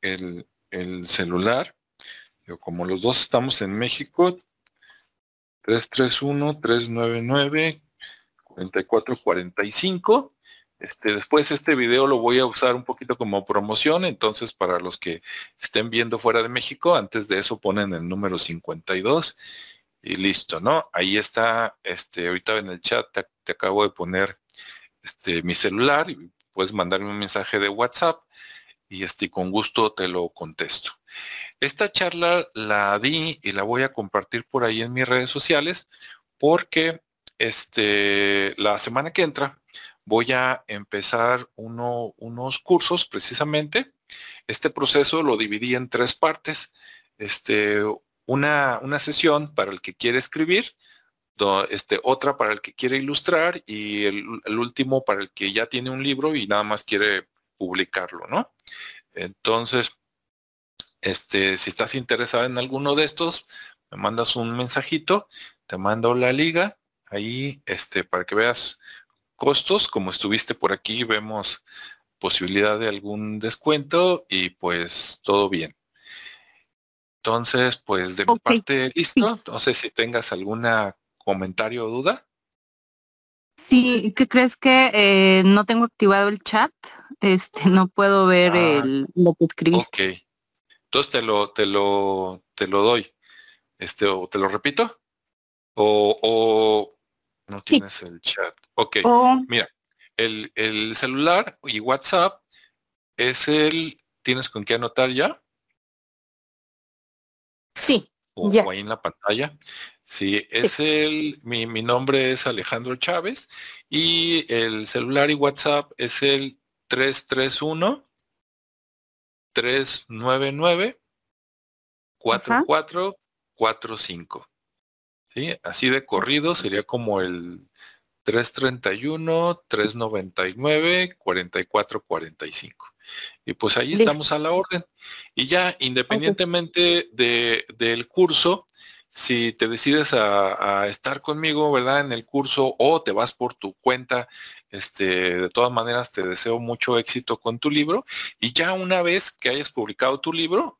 el, el celular. Yo, como los dos estamos en México, 331-399-4445. Este, después este video lo voy a usar un poquito como promoción, entonces para los que estén viendo fuera de México, antes de eso ponen el número 52 y listo, ¿no? Ahí está, este, ahorita en el chat te, acabo de poner este, mi celular y puedes mandarme un mensaje de WhatsApp y este, con gusto te lo contesto. Esta charla la di y la voy a compartir por ahí en mis redes sociales porque este, la semana que entra voy a empezar unos cursos precisamente. Este proceso lo dividí en tres partes. Este, una, una sesión para el que quiere escribir, este, otra para el que quiere ilustrar y el, último para el que ya tiene un libro y nada más quiere publicarlo, ¿no? Entonces, este, si estás interesado en alguno de estos, me mandas un mensajito, te mando la liga ahí, este, para que veas costos, como estuviste por aquí, vemos posibilidad de algún descuento y pues todo bien. Entonces, pues de mi parte, listo. No sé si tengas alguna comentario o duda. Sí, ¿qué crees que eh, no tengo activado el chat? Este, no puedo ver ah, el, lo que escribiste. Ok. Entonces te lo, te lo, te lo doy. Este, o te lo repito. O, o no tienes el chat. Ok, oh. mira, el, celular y WhatsApp es el, ¿tienes con qué anotar ya? Sí. O, ya. ahí en la pantalla. Sí, es el, mi, mi, nombre es Alejandro Chávez y el celular y WhatsApp es el 331 399 4445. ¿Sí? Así de corrido sería como el 331, 399, 44, 45. Y pues ahí estamos a la orden. Y ya independientemente de, del curso, si te decides a, estar conmigo, ¿verdad? En el curso o te vas por tu cuenta, este, de todas maneras te deseo mucho éxito con tu libro. Y ya una vez que hayas publicado tu libro,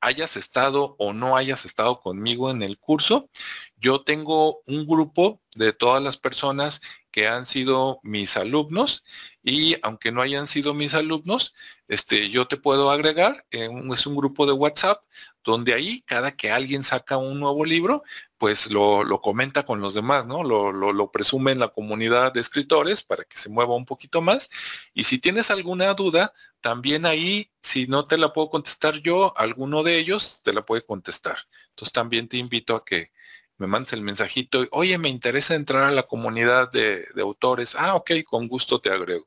hayas estado o no hayas estado conmigo en el curso, yo tengo un grupo de todas las personas que han sido mis alumnos y aunque no hayan sido mis alumnos, este, yo te puedo agregar, es un grupo de WhatsApp donde ahí cada que alguien saca un nuevo libro, pues lo, comenta con los demás, ¿no? Lo, lo, presume en la comunidad de escritores para que se mueva un poquito más. Y si tienes alguna duda, también ahí, si no te la puedo contestar yo, alguno de ellos te la puede contestar. Entonces también te invito a que me mandes el mensajito, oye, me interesa entrar a la comunidad de, de autores. Ah, ok, con gusto te agrego.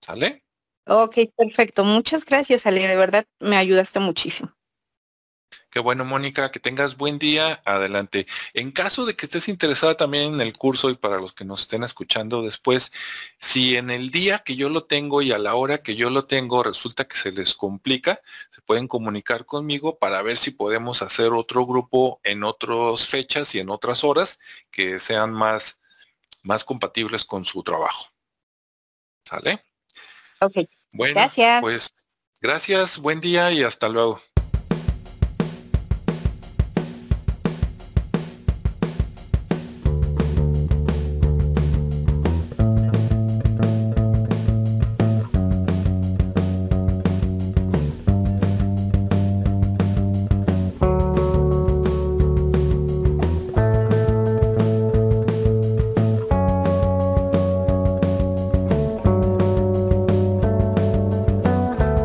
¿Sale? Ok, perfecto. Muchas gracias, Ale. De verdad me ayudaste muchísimo. Qué bueno, Mónica, que tengas buen día. Adelante. En caso de que estés interesada también en el curso y para los que nos estén escuchando después, si en el día que yo lo tengo y a la hora que yo lo tengo resulta que se les complica, se pueden comunicar conmigo para ver si podemos hacer otro grupo en otras fechas y en otras horas que sean más, más compatibles con su trabajo. ¿Sale? Ok. Bueno, gracias. pues gracias, buen día y hasta luego.